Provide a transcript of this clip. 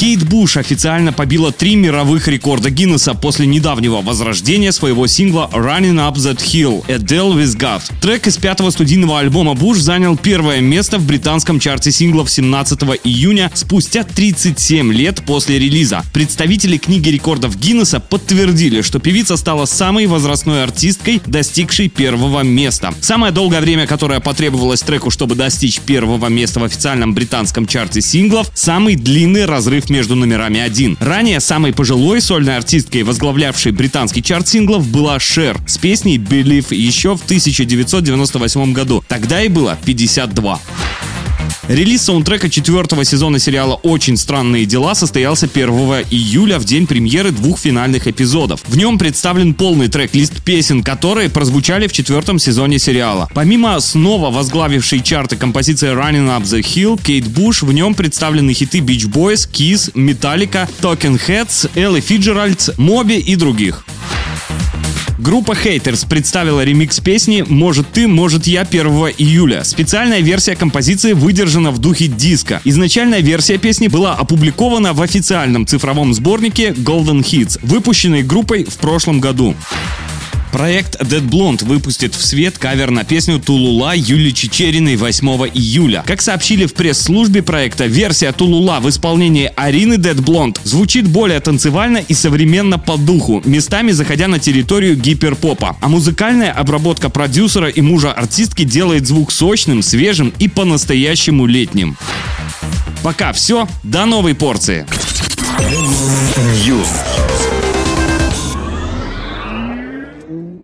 Кейт Буш официально побила три мировых рекорда Гиннесса после недавнего возрождения своего сингла Running Up That Hill A Deal With God. Трек из пятого студийного альбома Буш занял первое место в британском чарте синглов 17 июня спустя 37 лет после релиза. Представители книги рекордов Гиннесса подтвердили, что певица стала самой возрастной артисткой, достигшей первого места. Самое долгое время, которое потребовалось треку, чтобы достичь первого места в официальном британском чарте синглов, самый длинный разрыв между номерами один. Ранее самой пожилой сольной артисткой, возглавлявшей британский чарт синглов, была Шер с песней Believe еще в 1998 году. Тогда ей было 52. Релиз саундтрека четвертого сезона сериала «Очень странные дела» состоялся 1 июля в день премьеры двух финальных эпизодов. В нем представлен полный трек-лист песен, которые прозвучали в четвертом сезоне сериала. Помимо снова возглавившей чарты композиции «Running Up the Hill», Кейт Буш, в нем представлены хиты Beach Boys, Kiss, Metallica, Talking Heads, Элли Фиджеральдс, Моби и других. Группа Haters представила ремикс песни «Может ты, может я» 1 июля. Специальная версия композиции выдержана в духе диска. Изначальная версия песни была опубликована в официальном цифровом сборнике Golden Hits, выпущенный группой в прошлом году. Проект Dead Blonde выпустит в свет кавер на песню Тулула Юли Чечериной 8 июля. Как сообщили в пресс-службе проекта, версия Тулула в исполнении Арины Dead Blonde звучит более танцевально и современно по духу, местами заходя на территорию гиперпопа. А музыкальная обработка продюсера и мужа артистки делает звук сочным, свежим и по-настоящему летним. Пока все, до новой порции.